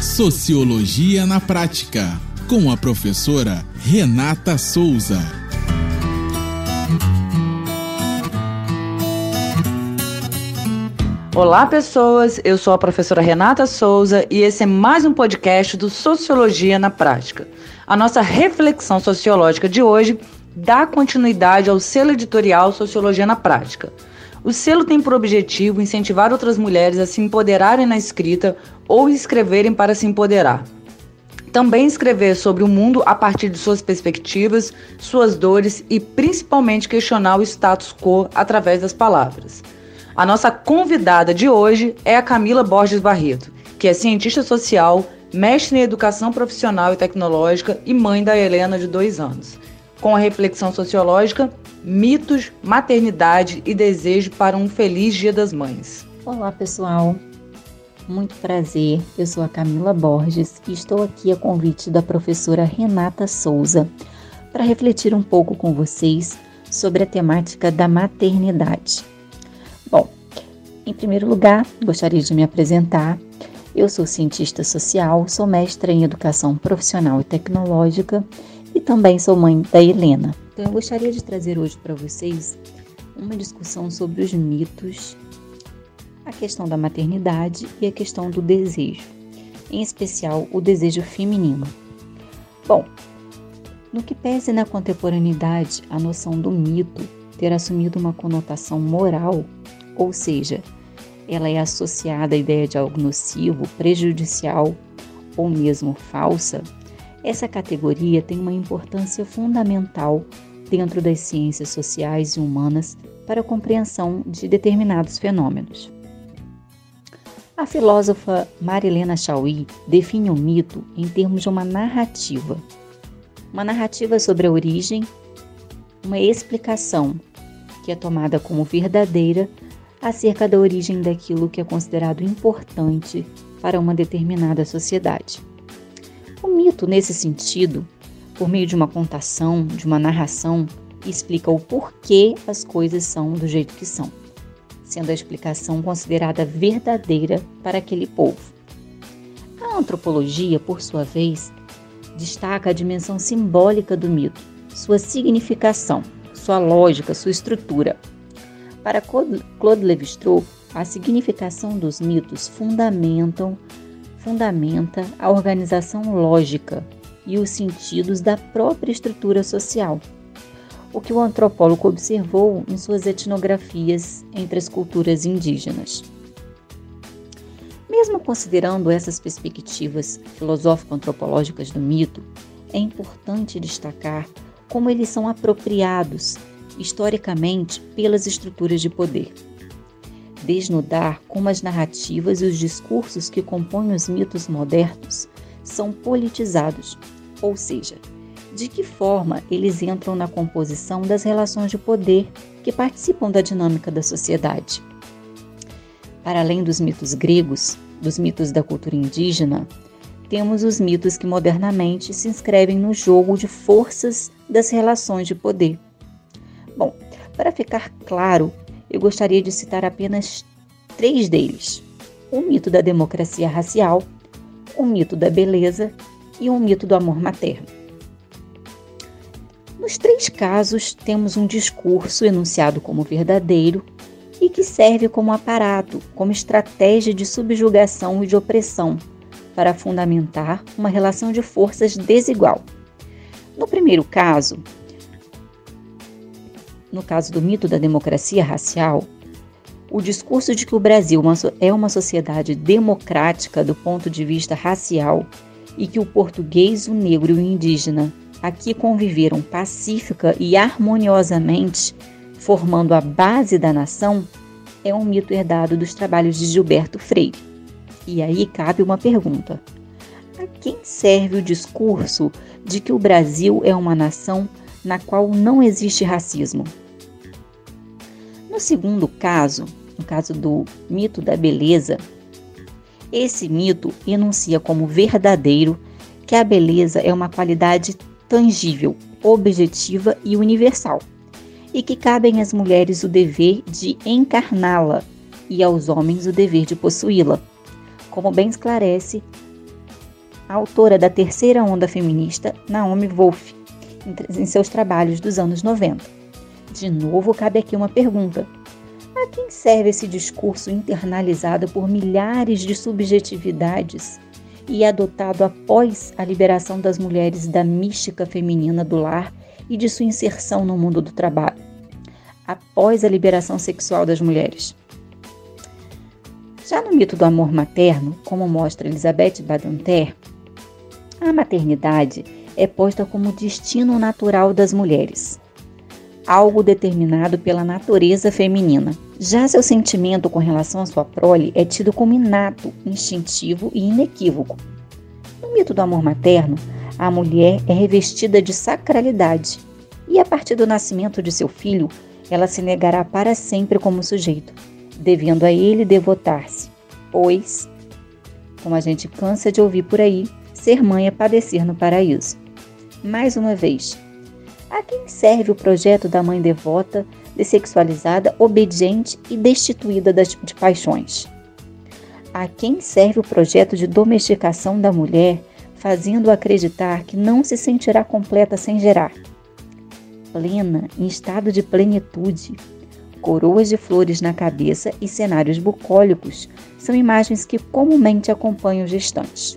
Sociologia na Prática, com a professora Renata Souza. Olá, pessoas. Eu sou a professora Renata Souza e esse é mais um podcast do Sociologia na Prática. A nossa reflexão sociológica de hoje dá continuidade ao selo editorial Sociologia na Prática. O selo tem por objetivo incentivar outras mulheres a se empoderarem na escrita ou escreverem para se empoderar. Também escrever sobre o mundo a partir de suas perspectivas, suas dores e principalmente questionar o status quo através das palavras. A nossa convidada de hoje é a Camila Borges Barreto, que é cientista social, mestre em educação profissional e tecnológica e mãe da Helena de dois anos. Com a reflexão sociológica, mitos, maternidade e desejo para um feliz Dia das Mães. Olá, pessoal. Muito prazer. Eu sou a Camila Borges e estou aqui a convite da professora Renata Souza para refletir um pouco com vocês sobre a temática da maternidade. Bom, em primeiro lugar, gostaria de me apresentar. Eu sou cientista social, sou mestra em educação profissional e tecnológica também sou mãe da Helena. Então eu gostaria de trazer hoje para vocês uma discussão sobre os mitos, a questão da maternidade e a questão do desejo, em especial o desejo feminino. Bom, no que pese na contemporaneidade a noção do mito ter assumido uma conotação moral, ou seja, ela é associada à ideia de algo nocivo, prejudicial ou mesmo falsa, essa categoria tem uma importância fundamental dentro das ciências sociais e humanas para a compreensão de determinados fenômenos. A filósofa Marilena Chauí define o mito em termos de uma narrativa. Uma narrativa sobre a origem, uma explicação que é tomada como verdadeira acerca da origem daquilo que é considerado importante para uma determinada sociedade. O mito, nesse sentido, por meio de uma contação, de uma narração, explica o porquê as coisas são do jeito que são, sendo a explicação considerada verdadeira para aquele povo. A antropologia, por sua vez, destaca a dimensão simbólica do mito, sua significação, sua lógica, sua estrutura. Para Claude Lévi-Strauss, a significação dos mitos fundamentam fundamenta a organização lógica e os sentidos da própria estrutura social, o que o antropólogo observou em suas etnografias entre as culturas indígenas. Mesmo considerando essas perspectivas filosófico-antropológicas do mito, é importante destacar como eles são apropriados historicamente pelas estruturas de poder desnudar como as narrativas e os discursos que compõem os mitos modernos são politizados, ou seja, de que forma eles entram na composição das relações de poder que participam da dinâmica da sociedade. Para além dos mitos gregos, dos mitos da cultura indígena, temos os mitos que modernamente se inscrevem no jogo de forças das relações de poder. Bom, para ficar claro eu gostaria de citar apenas três deles: o mito da democracia racial, o mito da beleza e o mito do amor materno. Nos três casos, temos um discurso enunciado como verdadeiro e que serve como aparato, como estratégia de subjugação e de opressão, para fundamentar uma relação de forças desigual. No primeiro caso, no caso do mito da democracia racial, o discurso de que o Brasil é uma sociedade democrática do ponto de vista racial e que o português, o negro e o indígena aqui conviveram pacífica e harmoniosamente, formando a base da nação, é um mito herdado dos trabalhos de Gilberto Freire. E aí cabe uma pergunta: a quem serve o discurso de que o Brasil é uma nação na qual não existe racismo? No segundo caso, no caso do mito da beleza, esse mito enuncia como verdadeiro que a beleza é uma qualidade tangível, objetiva e universal, e que cabem às mulheres o dever de encarná-la e aos homens o dever de possuí-la, como bem esclarece a autora da terceira onda feminista, Naomi Wolf, em seus trabalhos dos anos 90. De novo, cabe aqui uma pergunta: a quem serve esse discurso internalizado por milhares de subjetividades e adotado após a liberação das mulheres da mística feminina do lar e de sua inserção no mundo do trabalho? Após a liberação sexual das mulheres. Já no mito do amor materno, como mostra Elizabeth Badinter, a maternidade é posta como destino natural das mulheres, algo determinado pela natureza feminina. Já seu sentimento com relação à sua prole é tido como inato, instintivo e inequívoco. No mito do amor materno, a mulher é revestida de sacralidade e, a partir do nascimento de seu filho, ela se negará para sempre como sujeito, devendo a ele devotar-se, pois, como a gente cansa de ouvir por aí, ser mãe é padecer no paraíso. Mais uma vez, a quem serve o projeto da mãe devota, dessexualizada, obediente e destituída de paixões? A quem serve o projeto de domesticação da mulher, fazendo acreditar que não se sentirá completa sem gerar? Plena, em estado de plenitude, coroas de flores na cabeça e cenários bucólicos são imagens que comumente acompanham os gestantes.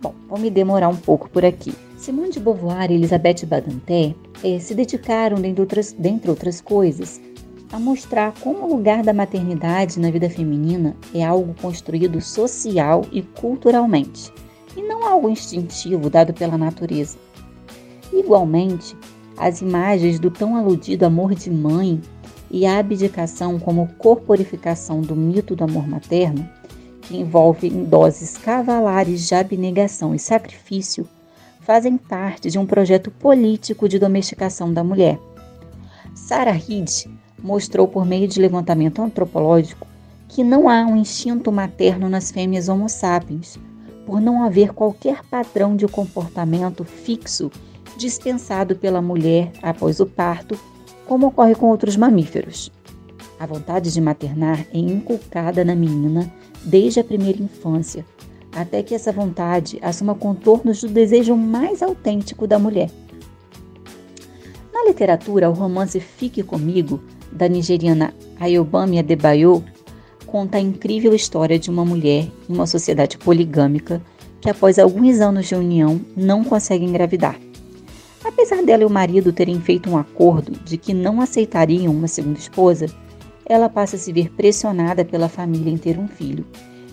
Bom, vou me demorar um pouco por aqui. Simone de Beauvoir e Elisabeth Badinter eh, se dedicaram, dentre outras, dentre outras coisas, a mostrar como o lugar da maternidade na vida feminina é algo construído social e culturalmente, e não algo instintivo dado pela natureza. Igualmente, as imagens do tão aludido amor de mãe e a abdicação como corporificação do mito do amor materno, que envolve em doses cavalares de abnegação e sacrifício, fazem parte de um projeto político de domesticação da mulher. Sarah Reed mostrou por meio de levantamento antropológico que não há um instinto materno nas fêmeas Homo sapiens, por não haver qualquer padrão de comportamento fixo dispensado pela mulher após o parto, como ocorre com outros mamíferos. A vontade de maternar é inculcada na menina desde a primeira infância, até que essa vontade assuma contornos do desejo mais autêntico da mulher. Na literatura, o romance Fique Comigo, da nigeriana Ayobami Adebayo, conta a incrível história de uma mulher em uma sociedade poligâmica que, após alguns anos de união, não consegue engravidar. Apesar dela e o marido terem feito um acordo de que não aceitariam uma segunda esposa, ela passa a se ver pressionada pela família em ter um filho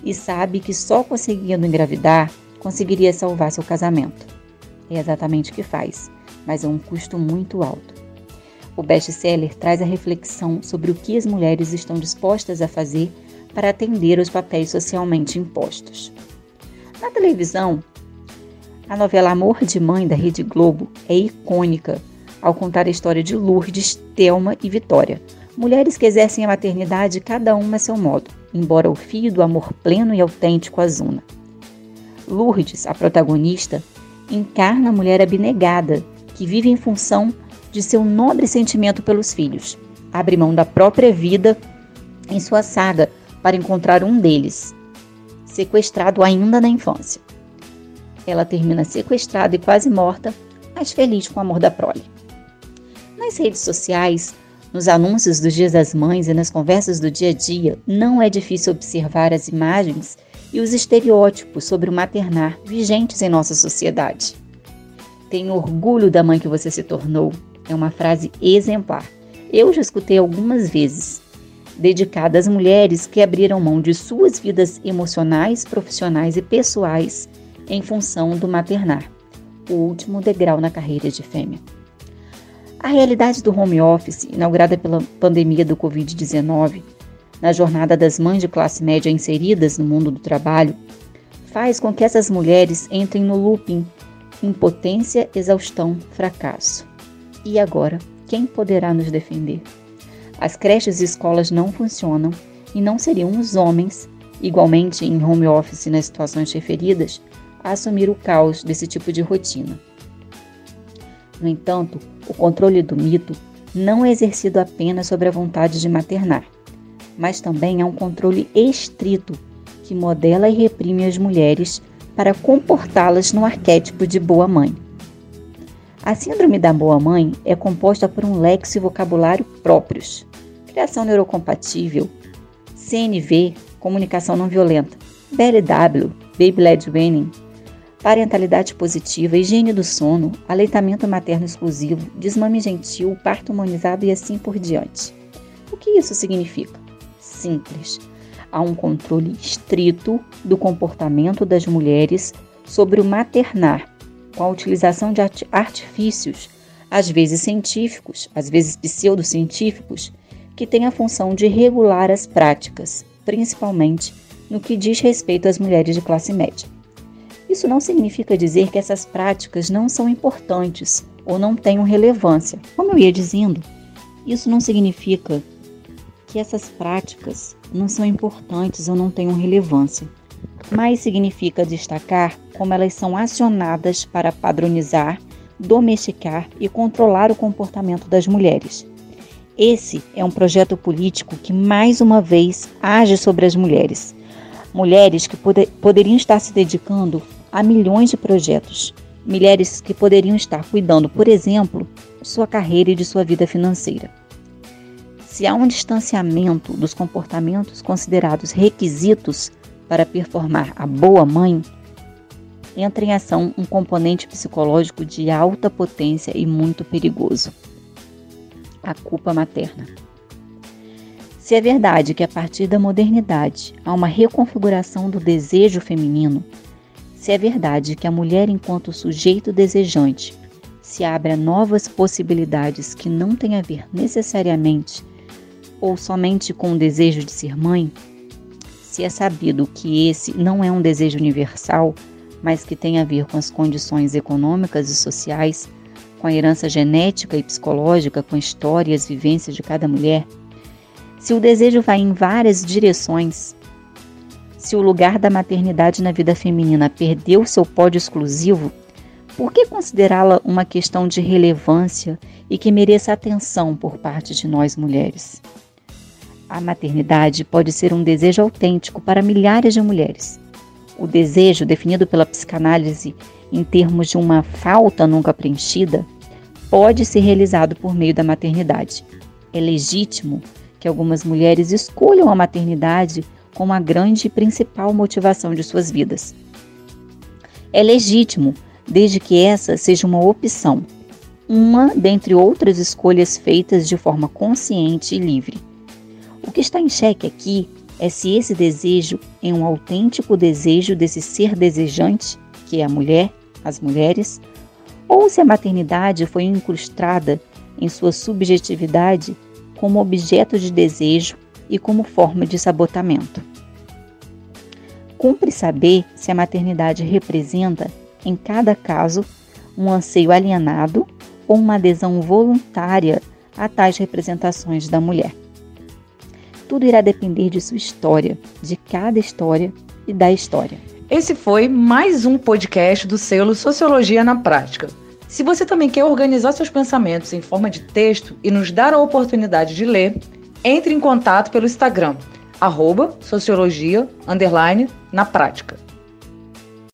e sabe que só conseguindo engravidar conseguiria salvar seu casamento. É exatamente o que faz, mas é um custo muito alto. O best-seller traz a reflexão sobre o que as mulheres estão dispostas a fazer para atender aos papéis socialmente impostos. Na televisão, a novela Amor de Mãe da Rede Globo é icônica ao contar a história de Lourdes, Thelma e Vitória, mulheres que exercem a maternidade cada uma a seu modo embora o fio do amor pleno e autêntico Azuna. Lourdes, a protagonista, encarna a mulher abnegada que vive em função de seu nobre sentimento pelos filhos. Abre mão da própria vida em sua saga para encontrar um deles, sequestrado ainda na infância. Ela termina sequestrada e quase morta, mas feliz com o amor da prole. Nas redes sociais, nos anúncios dos Dias das Mães e nas conversas do dia a dia, não é difícil observar as imagens e os estereótipos sobre o maternar vigentes em nossa sociedade. Tenho orgulho da mãe que você se tornou. É uma frase exemplar. Eu já escutei algumas vezes, dedicada às mulheres que abriram mão de suas vidas emocionais, profissionais e pessoais em função do maternar, o último degrau na carreira de fêmea. A realidade do home office, inaugurada pela pandemia do Covid-19, na jornada das mães de classe média inseridas no mundo do trabalho, faz com que essas mulheres entrem no looping impotência, exaustão, fracasso. E agora, quem poderá nos defender? As creches e escolas não funcionam e não seriam os homens, igualmente em home office nas situações referidas, a assumir o caos desse tipo de rotina. No entanto, o controle do mito não é exercido apenas sobre a vontade de maternar, mas também há um controle estrito que modela e reprime as mulheres para comportá-las no arquétipo de boa mãe. A síndrome da boa mãe é composta por um lexo e vocabulário próprios, criação neurocompatível, CNV, comunicação não violenta, BLW, Baby Led Weaning, parentalidade positiva, higiene do sono, aleitamento materno exclusivo, desmame gentil, parto humanizado e assim por diante. O que isso significa? Simples. Há um controle estrito do comportamento das mulheres sobre o maternar, com a utilização de artifícios, às vezes científicos, às vezes pseudocientíficos, que têm a função de regular as práticas, principalmente no que diz respeito às mulheres de classe média. Isso não significa dizer que essas práticas não são importantes ou não tenham relevância. Como eu ia dizendo, isso não significa que essas práticas não são importantes ou não tenham relevância, mas significa destacar como elas são acionadas para padronizar, domesticar e controlar o comportamento das mulheres. Esse é um projeto político que mais uma vez age sobre as mulheres. Mulheres que poder, poderiam estar se dedicando a milhões de projetos. Mulheres que poderiam estar cuidando, por exemplo, de sua carreira e de sua vida financeira. Se há um distanciamento dos comportamentos considerados requisitos para performar a boa mãe, entra em ação um componente psicológico de alta potência e muito perigoso: a culpa materna. Se é verdade que a partir da modernidade há uma reconfiguração do desejo feminino, se é verdade que a mulher, enquanto sujeito desejante, se abre a novas possibilidades que não têm a ver necessariamente ou somente com o desejo de ser mãe, se é sabido que esse não é um desejo universal, mas que tem a ver com as condições econômicas e sociais, com a herança genética e psicológica, com a história e as vivências de cada mulher, se o desejo vai em várias direções, se o lugar da maternidade na vida feminina perdeu seu pódio exclusivo, por que considerá-la uma questão de relevância e que mereça atenção por parte de nós mulheres? A maternidade pode ser um desejo autêntico para milhares de mulheres. O desejo, definido pela psicanálise em termos de uma falta nunca preenchida, pode ser realizado por meio da maternidade. É legítimo que algumas mulheres escolham a maternidade como a grande e principal motivação de suas vidas. É legítimo, desde que essa seja uma opção, uma dentre outras escolhas feitas de forma consciente e livre. O que está em xeque aqui é se esse desejo é um autêntico desejo desse ser desejante, que é a mulher, as mulheres, ou se a maternidade foi incrustada em sua subjetividade como objeto de desejo e como forma de sabotamento. Cumpre saber se a maternidade representa, em cada caso, um anseio alienado ou uma adesão voluntária a tais representações da mulher. Tudo irá depender de sua história, de cada história e da história. Esse foi mais um podcast do selo Sociologia na Prática. Se você também quer organizar seus pensamentos em forma de texto e nos dar a oportunidade de ler, entre em contato pelo Instagram, arroba sociologia, na prática.